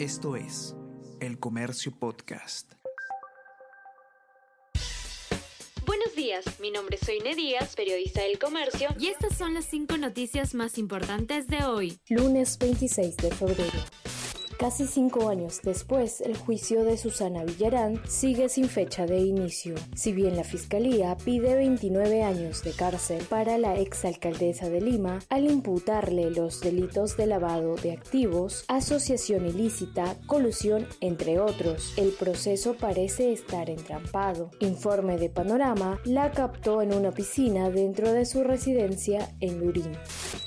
Esto es El Comercio Podcast. Buenos días, mi nombre es Soine Díaz, periodista del comercio, y estas son las cinco noticias más importantes de hoy. Lunes 26 de febrero. Casi cinco años después, el juicio de Susana Villarán sigue sin fecha de inicio. Si bien la Fiscalía pide 29 años de cárcel para la exalcaldesa de Lima al imputarle los delitos de lavado de activos, asociación ilícita, colusión, entre otros, el proceso parece estar entrampado. Informe de Panorama la captó en una piscina dentro de su residencia en Lurín.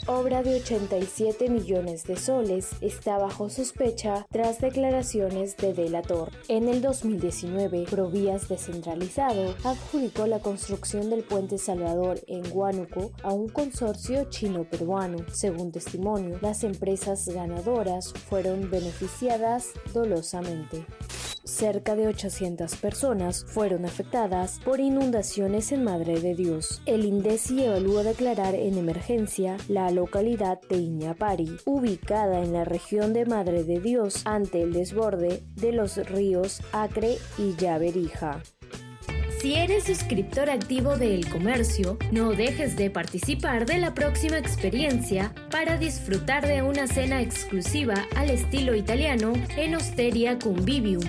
Obra de 87 millones de soles está bajo sospecha tras declaraciones de delator. En el 2019, Provías Descentralizado adjudicó la construcción del puente Salvador en Huánuco a un consorcio chino-peruano. Según testimonio, las empresas ganadoras fueron beneficiadas dolosamente cerca de 800 personas fueron afectadas por inundaciones en Madre de Dios. El INDECI evalúa declarar en emergencia la localidad de Iñapari, ubicada en la región de Madre de Dios ante el desborde de los ríos Acre y Llaverija. Si eres suscriptor activo de El Comercio, no dejes de participar de la próxima experiencia para disfrutar de una cena exclusiva al estilo italiano en Osteria Convivium.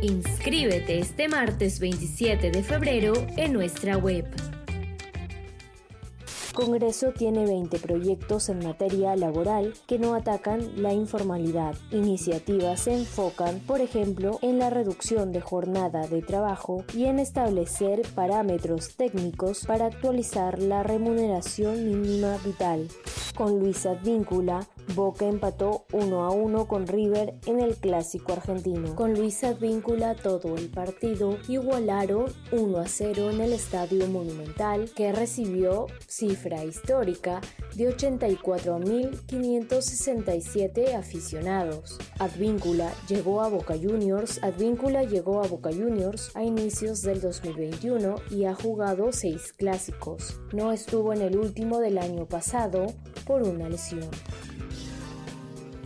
Inscríbete este martes 27 de febrero en nuestra web. Congreso tiene 20 proyectos en materia laboral que no atacan la informalidad. Iniciativas se enfocan, por ejemplo, en la reducción de jornada de trabajo y en establecer parámetros técnicos para actualizar la remuneración mínima vital. Con Luis Advíncula, Boca empató 1 a 1 con River en el clásico argentino. Con Luis Advíncula todo el partido igualaron 1 a 0 en el Estadio Monumental que recibió cifra histórica de 84.567 aficionados. Advíncula llegó a Boca Juniors, Advíncula llegó a Boca Juniors a inicios del 2021 y ha jugado seis clásicos. No estuvo en el último del año pasado por una lesión.